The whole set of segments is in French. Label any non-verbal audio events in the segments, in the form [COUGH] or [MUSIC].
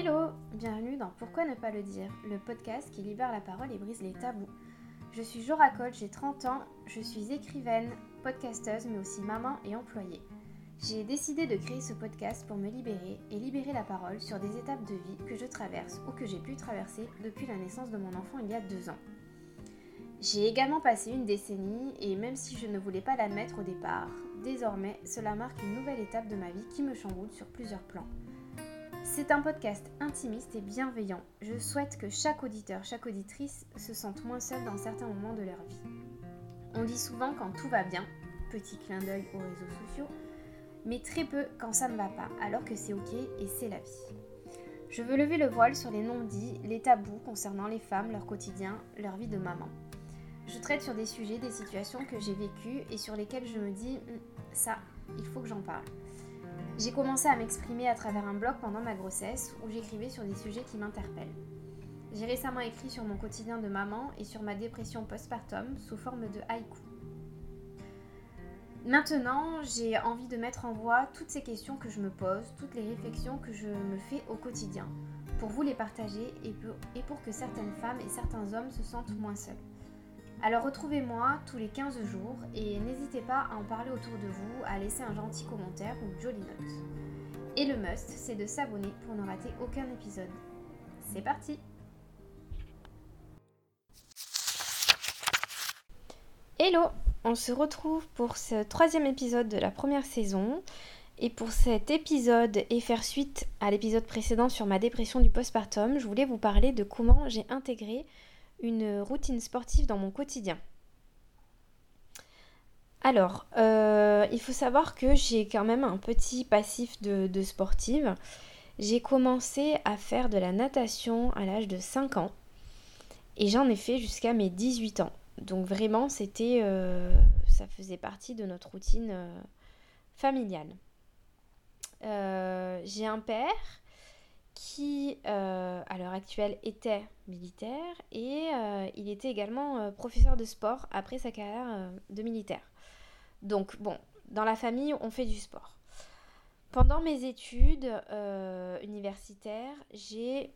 Hello, bienvenue dans Pourquoi ne pas le dire, le podcast qui libère la parole et brise les tabous. Je suis Jora Coach, j'ai 30 ans, je suis écrivaine, podcasteuse mais aussi maman et employée. J'ai décidé de créer ce podcast pour me libérer et libérer la parole sur des étapes de vie que je traverse ou que j'ai pu traverser depuis la naissance de mon enfant il y a deux ans. J'ai également passé une décennie et même si je ne voulais pas l'admettre au départ, désormais cela marque une nouvelle étape de ma vie qui me chamboule sur plusieurs plans. C'est un podcast intimiste et bienveillant. Je souhaite que chaque auditeur, chaque auditrice se sente moins seul dans certains moments de leur vie. On dit souvent quand tout va bien, petit clin d'œil aux réseaux sociaux, mais très peu quand ça ne va pas, alors que c'est ok et c'est la vie. Je veux lever le voile sur les non-dits, les tabous concernant les femmes, leur quotidien, leur vie de maman. Je traite sur des sujets, des situations que j'ai vécues et sur lesquelles je me dis, hum, ça, il faut que j'en parle. J'ai commencé à m'exprimer à travers un blog pendant ma grossesse où j'écrivais sur des sujets qui m'interpellent. J'ai récemment écrit sur mon quotidien de maman et sur ma dépression postpartum sous forme de haïku. Maintenant, j'ai envie de mettre en voix toutes ces questions que je me pose, toutes les réflexions que je me fais au quotidien, pour vous les partager et pour, que certaines femmes et certains hommes se sentent moins seuls. Alors retrouvez-moi tous les 15 jours et n'hésitez pas à en parler autour de vous, à laisser un gentil commentaire ou une jolie note. Et le must, c'est de s'abonner pour ne rater aucun épisode. C'est parti Hello On se retrouve pour ce troisième épisode de la première saison. Et pour cet épisode et faire suite à l'épisode précédent sur ma dépression du postpartum, je voulais vous parler de comment j'ai intégré une routine sportive dans mon quotidien. Alors, euh, il faut savoir que j'ai quand même un petit passif de, sportive. J'ai commencé à faire de la natation à l'âge de 5 ans et j'en ai fait jusqu'à mes 18 ans. Donc vraiment, c'était, euh, ça faisait partie de notre routine euh, familiale. j'ai un père qui, euh, à l'heure actuelle, était militaire et euh, il était également euh, professeur de sport après sa carrière de militaire. Donc, bon, dans la famille, on fait du sport. Pendant mes études universitaires, j'ai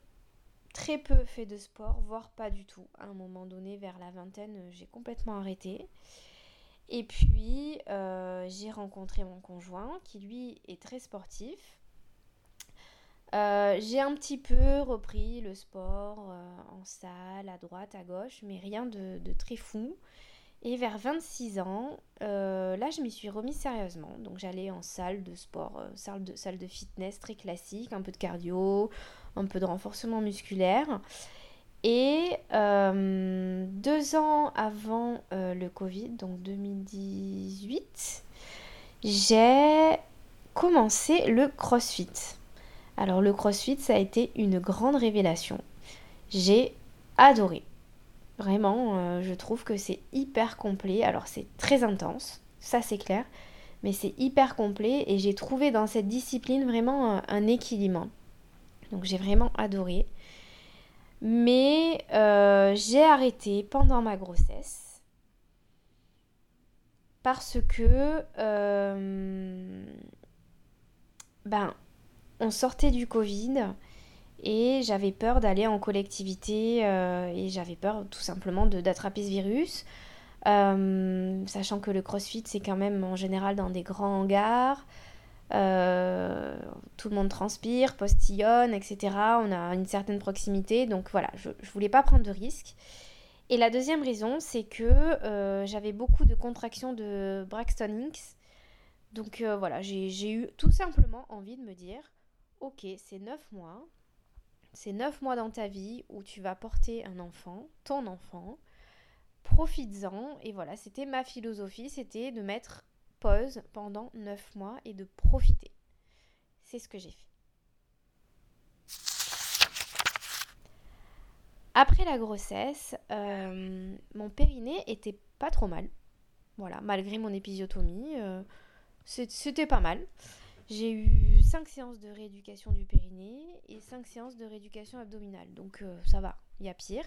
très peu fait de sport, voire pas du tout. À un moment donné, vers la vingtaine, j'ai complètement arrêté. Et puis, j'ai rencontré mon conjoint qui, lui, est très sportif. Euh, j'ai un petit peu repris le sport euh, en salle, à droite, à gauche, mais rien de, très fou. Et vers 26 ans, euh, là, je m'y suis remise sérieusement. Donc, j'allais en salle de sport, salle, de, salle de fitness très classique, un peu de cardio, un peu de renforcement musculaire. Et deux ans avant le Covid, donc 2018, j'ai commencé le CrossFit. Alors le CrossFit, ça a été une grande révélation. J'ai adoré. Vraiment, euh, je trouve que c'est hyper complet. Alors c'est très intense, ça c'est clair, mais c'est hyper complet et j'ai trouvé dans cette discipline vraiment un, équilibre. Donc j'ai vraiment adoré. Mais euh, j'ai arrêté pendant ma grossesse parce que euh, ben on sortait du Covid et j'avais peur d'aller en collectivité euh, et j'avais peur tout simplement d'attraper ce virus. Euh, sachant que le crossfit c'est quand même en général dans des grands hangars, euh, tout le monde transpire, postillonne, etc. On a une certaine proximité, donc voilà, je, ne voulais pas prendre de risques. Et la deuxième raison, c'est que j'avais beaucoup de contractions de Braxton Hicks. Donc voilà, j'ai eu tout simplement envie de me dire, ok, c'est neuf mois, c'est neuf mois dans ta vie où tu vas porter un enfant, ton enfant, profites-en, et voilà, c'était ma philosophie, c'était de mettre pause pendant neuf mois et de profiter. C'est ce que j'ai fait. Après la grossesse, euh, mon périnée était pas trop mal. Voilà, malgré mon épisiotomie, euh, c'était pas mal. J'ai eu 5 séances de rééducation du périnée et 5 séances de rééducation abdominale. Donc euh, ça va, il y a pire.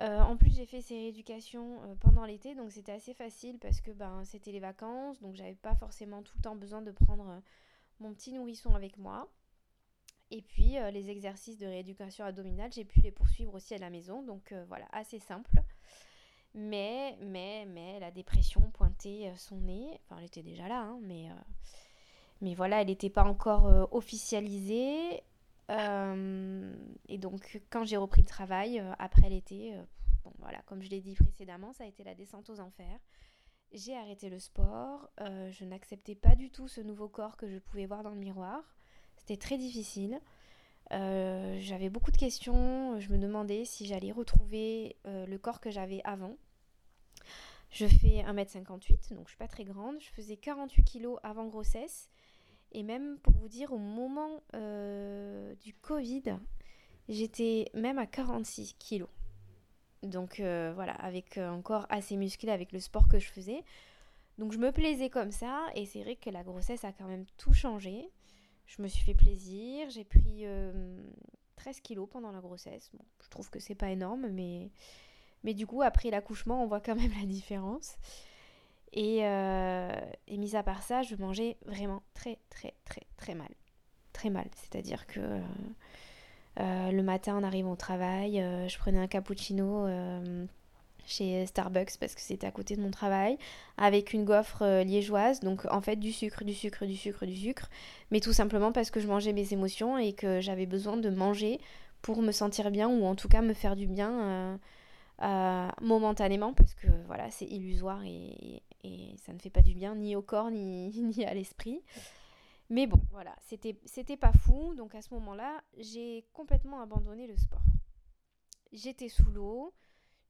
Euh, en plus, j'ai fait ces rééducations euh, pendant l'été, donc c'était assez facile parce que ben, c'était les vacances, donc j'avais pas forcément tout le temps besoin de prendre mon petit nourrisson avec moi. Et puis les exercices de rééducation abdominale, j'ai pu les poursuivre aussi à la maison. Donc voilà, assez simple. Mais, mais, mais la dépression pointait son nez. Enfin, elle était déjà là, hein, mais, mais voilà, elle n'était pas encore officialisée. et donc, quand j'ai repris le travail, après l'été, voilà, comme je l'ai dit précédemment, ça a été la descente aux enfers. J'ai arrêté le sport, euh, je n'acceptais pas du tout ce nouveau corps que je pouvais voir dans le miroir. C'était très difficile. Euh, j'avais beaucoup de questions, je me demandais si j'allais retrouver euh, le corps que j'avais avant. Je fais 1m58, donc je suis pas très grande. Je faisais 48 kg avant grossesse. Et même pour vous dire, au moment du Covid, j'étais même à 46 kg. Donc euh, voilà, avec euh, un corps assez musclé avec le sport que je faisais. Donc je me plaisais comme ça et c'est vrai que la grossesse a quand même tout changé. Je me suis fait plaisir, j'ai pris 13 euh, kilos pendant la grossesse. Je trouve que c'est pas énorme, mais du coup après l'accouchement on voit quand même la différence. Et, et mis à part ça, je mangeais vraiment très très très très mal. Très mal. C'est-à-dire que euh, le matin, en arrivant au travail, euh, je prenais un cappuccino euh, chez Starbucks parce que c'était à côté de mon travail, avec une gaufre liégeoise, donc en fait du sucre, du sucre, du sucre, du sucre, mais tout simplement parce que je mangeais mes émotions et que j'avais besoin de manger pour me sentir bien ou en tout cas me faire du bien momentanément parce que voilà, c'est illusoire et, et, ça ne fait pas du bien ni au corps [LAUGHS] ni, à l'esprit. Mais bon, voilà, c'était, c'était pas fou. Donc à ce moment-là, j'ai complètement abandonné le sport. J'étais sous l'eau,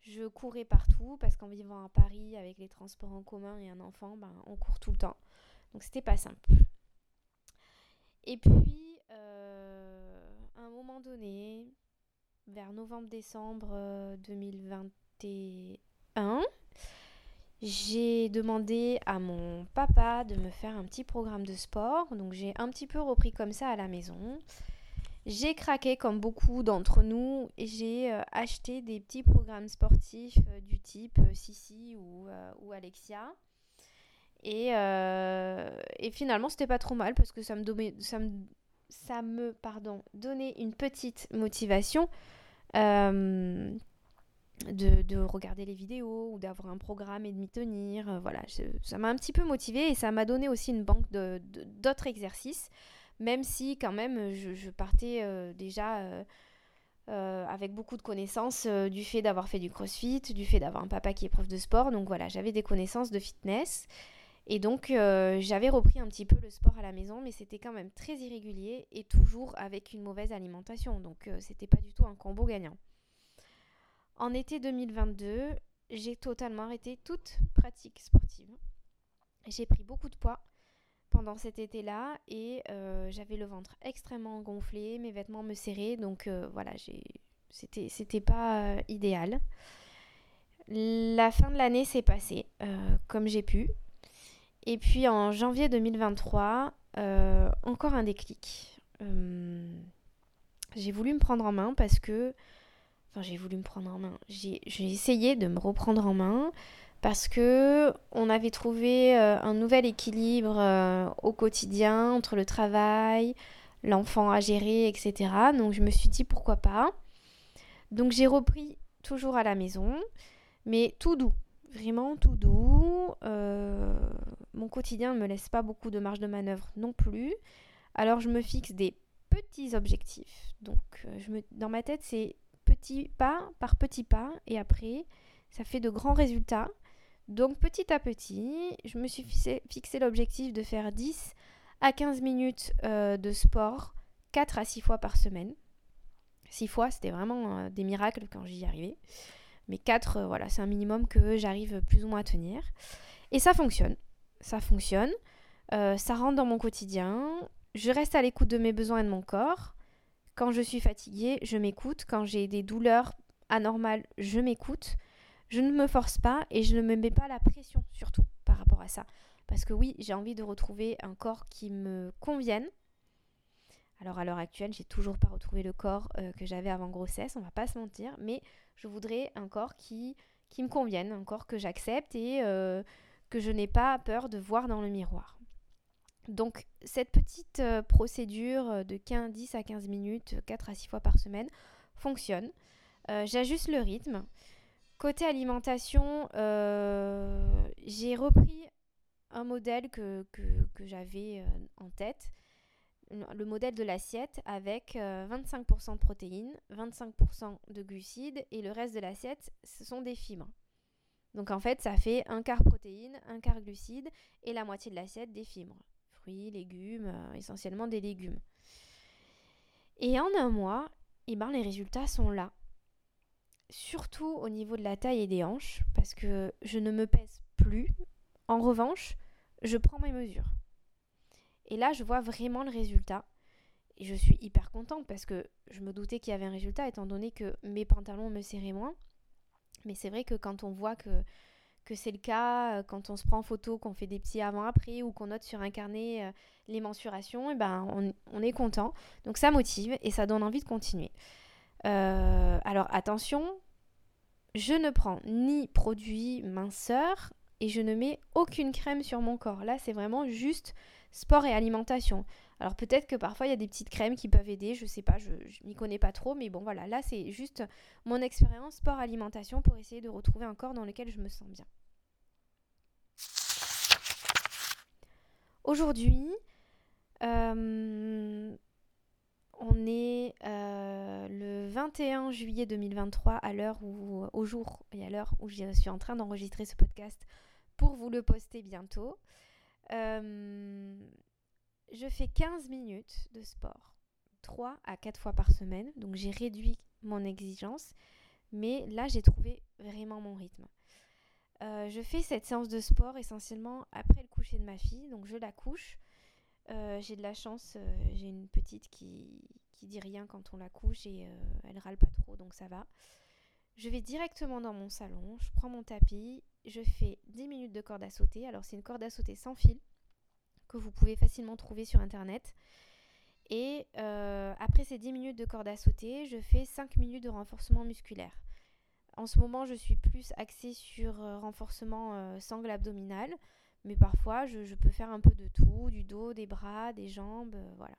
je courais partout parce qu'en vivant à Paris avec les transports en commun et un enfant, ben, on court tout le temps. Donc c'était pas simple. Et puis, euh, à un moment donné, vers novembre-décembre 2021, euh, j'ai demandé à mon papa de me faire un petit programme de sport. Donc j'ai un petit peu repris comme ça à la maison. J'ai craqué comme beaucoup d'entre nous et j'ai euh, acheté des petits programmes sportifs euh, du type euh, Sissi ou, ou Alexia. Et, et finalement, c'était pas trop mal parce que ça me, ça me, ça me pardon, donnait une petite motivation de, regarder les vidéos ou d'avoir un programme et de m'y tenir. Euh, voilà, ça m'a un petit peu motivée et ça m'a donné aussi une banque d'autres exercices, même si quand même je, partais euh, déjà euh, avec beaucoup de connaissances du fait d'avoir fait du crossfit, du fait d'avoir un papa qui est prof de sport. Donc voilà, j'avais des connaissances de fitness. Et donc j'avais repris un petit peu le sport à la maison, mais c'était quand même très irrégulier et toujours avec une mauvaise alimentation. Donc c'était pas du tout un combo gagnant. En été 2022, j'ai totalement arrêté toute pratique sportive. J'ai pris beaucoup de poids pendant cet été-là et euh, j'avais le ventre extrêmement gonflé, mes vêtements me serraient, donc euh, voilà, c'était, c'était pas euh, idéal. La fin de l'année s'est passée comme j'ai pu. Et puis en janvier 2023, encore un déclic. j'ai voulu me prendre en main parce que Enfin, j'ai voulu me prendre en main. J'ai essayé de me reprendre en main parce que on avait trouvé euh, un nouvel équilibre euh, au quotidien entre le travail, l'enfant à gérer, etc. Donc je me suis dit pourquoi pas? Donc j'ai repris toujours à la maison, mais tout doux, vraiment tout doux. Euh, mon quotidien ne me laisse pas beaucoup de marge de manœuvre non plus. Alors je me fixe des petits objectifs. Donc je me, dans ma tête c'est petit pas par petit pas et après ça fait de grands résultats. Donc petit à petit, je me suis fixé, l'objectif de faire 10 à 15 minutes euh, de sport 4 à 6 fois par semaine. 6 fois, c'était vraiment euh, des miracles quand j'y arrivais. Mais 4, euh, voilà, c'est un minimum que j'arrive plus ou moins à tenir. Et ça fonctionne. Ça fonctionne. ça rentre dans mon quotidien. Je reste à l'écoute de mes besoins et de mon corps. Quand je suis fatiguée, je m'écoute. Quand j'ai des douleurs anormales, je m'écoute. Je ne me force pas et je ne me mets pas la pression, surtout par rapport à ça. Parce que oui, j'ai envie de retrouver un corps qui me convienne. Alors à l'heure actuelle, j'ai toujours pas retrouvé le corps euh, que j'avais avant grossesse, on va pas se mentir, mais je voudrais un corps qui, qui me convienne, un corps que j'accepte et euh, que je n'ai pas peur de voir dans le miroir. Donc cette petite euh, procédure de 15, 10 à 15 minutes, 4 à 6 fois par semaine, fonctionne. Euh, j'ajuste le rythme. Côté alimentation, euh, j'ai repris un modèle que, que j'avais en tête, le modèle de l'assiette avec 25% de protéines, 25% de glucides et le reste de l'assiette, ce sont des fibres. Donc en fait, ça fait un quart protéines, un quart glucides et la moitié de l'assiette des fibres fruits, légumes, euh, essentiellement des légumes. Et en un mois, eh ben, les résultats sont là. Surtout au niveau de la taille et des hanches, parce que je ne me pèse plus. En revanche, je prends mes mesures. Et là, je vois vraiment le résultat. Et je suis hyper contente parce que je me doutais qu'il y avait un résultat étant donné que mes pantalons me serraient moins. Mais c'est vrai que quand on voit que c'est le cas euh, quand on se prend en photo, qu'on fait des petits avant-après ou qu'on note sur un carnet euh, les mensurations, et ben on, est content. Donc ça motive et ça donne envie de continuer. Euh, alors attention, je ne prends ni produit minceur et je ne mets aucune crème sur mon corps. Là, c'est vraiment juste sport et alimentation. Alors peut-être que parfois il y a des petites crèmes qui peuvent aider, je sais pas, je, je m'y connais pas trop, mais bon voilà, là c'est juste mon expérience sport-alimentation pour essayer de retrouver un corps dans lequel je me sens bien. Aujourd'hui, euh, on est euh, le 21 juillet 2023 à l'heure où, au jour et à l'heure où je suis en train d'enregistrer ce podcast pour vous le poster bientôt. Euh, je fais 15 minutes de sport, 3 à 4 fois par semaine. Donc j'ai réduit mon exigence, mais là j'ai trouvé vraiment mon rythme. Je fais cette séance de sport essentiellement après le coucher de ma fille, donc je la couche. Euh, j'ai de la chance, euh, j'ai une petite qui, qui dit rien quand on la couche et elle râle pas trop, donc ça va. Je vais directement dans mon salon, je prends mon tapis, je fais 10 minutes de corde à sauter. Alors c'est une corde à sauter sans fil, que vous pouvez facilement trouver sur internet. Et euh, après ces 10 minutes de corde à sauter, je fais 5 minutes de renforcement musculaire. En ce moment, je suis plus axée sur euh, renforcement euh, sangle abdominal, mais parfois je, peux faire un peu de tout, du dos, des bras, des jambes, voilà.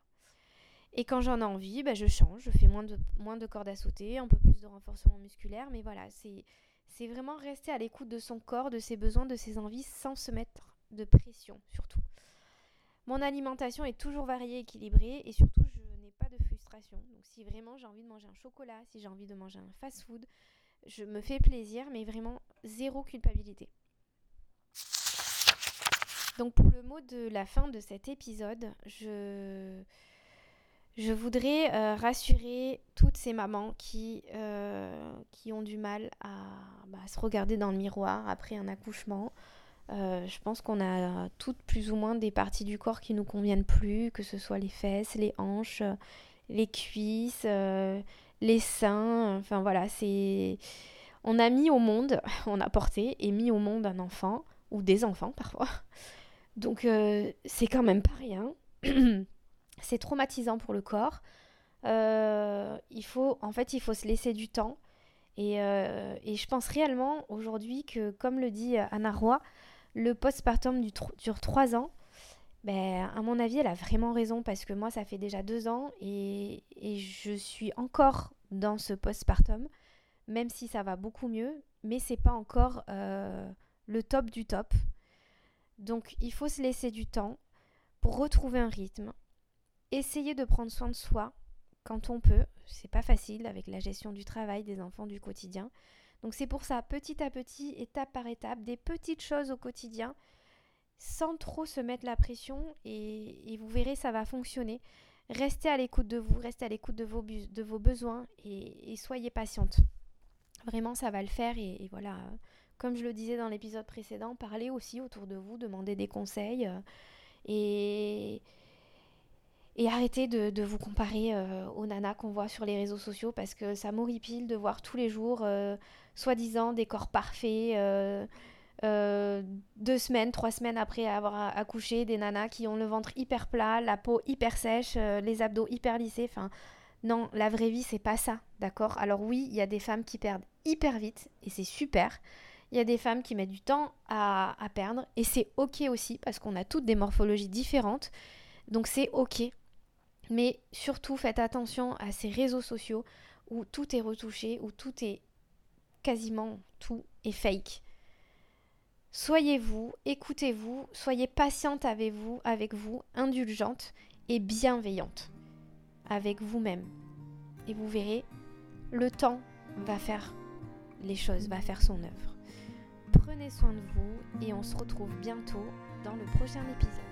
Et quand j'en ai envie, bah, je change, je fais moins de, moins de cordes à sauter, un peu plus de renforcement musculaire, mais voilà, c'est, c'est vraiment rester à l'écoute de son corps, de ses besoins, de ses envies, sans se mettre de pression surtout. Mon alimentation est toujours variée, équilibrée et surtout je n'ai pas de frustration. Donc si vraiment j'ai envie de manger un chocolat, si j'ai envie de manger un fast-food, je me fais plaisir mais vraiment zéro culpabilité. Donc pour le mot de la fin de cet épisode, je, je voudrais euh, rassurer toutes ces mamans qui, euh, qui ont du mal à, bah, à, se regarder dans le miroir après un accouchement, euh, je pense qu'on a toutes plus ou moins des parties du corps qui nous conviennent plus, que ce soit les fesses, les hanches, les cuisses, les seins. Enfin voilà, c'est. On a mis au monde, [LAUGHS] on a porté et mis au monde un enfant, ou des enfants parfois. Donc euh, c'est quand même pas rien. [CLEARS THROAT] c'est traumatisant pour le corps. il faut, en fait, il faut se laisser du temps. Et, et je pense réellement aujourd'hui que, comme le dit Anna Roy, le postpartum dure trois ans. Ben, à mon avis, elle a vraiment raison parce que moi, ça fait déjà deux ans et, je suis encore dans ce postpartum, même si ça va beaucoup mieux, mais c'est pas encore euh, le top du top. Donc, il faut se laisser du temps pour retrouver un rythme, essayer de prendre soin de soi quand on peut. C'est pas facile avec la gestion du travail, des enfants, du quotidien. Donc c'est pour ça, petit à petit, étape par étape, des petites choses au quotidien, sans trop se mettre la pression, et, vous verrez, ça va fonctionner. Restez à l'écoute de vous, restez à l'écoute de vos, de vos besoins, et, soyez patiente. Vraiment, ça va le faire, et, voilà, comme je le disais dans l'épisode précédent, parlez aussi autour de vous, demandez des conseils, euh, et arrêtez de, vous comparer euh, aux nanas qu'on voit sur les réseaux sociaux parce que ça m'horripile de voir tous les jours, euh, soi-disant, des corps parfaits, deux semaines, trois semaines après avoir accouché, des nanas qui ont le ventre hyper plat, la peau hyper sèche, les abdos hyper lissés. Enfin, non, la vraie vie, c'est pas ça, d'accord? Alors oui, il y a des femmes qui perdent hyper vite et c'est super. Il y a des femmes qui mettent du temps à, perdre et c'est ok aussi parce qu'on a toutes des morphologies différentes. Donc c'est ok. Mais surtout faites attention à ces réseaux sociaux où tout est retouché, où tout est quasiment tout est fake. Soyez vous, écoutez-vous, soyez patiente avec vous, avec vous, indulgente et bienveillante avec vous-même. Et vous verrez, le temps va faire les choses, va faire son œuvre. Prenez soin de vous et on se retrouve bientôt dans le prochain épisode.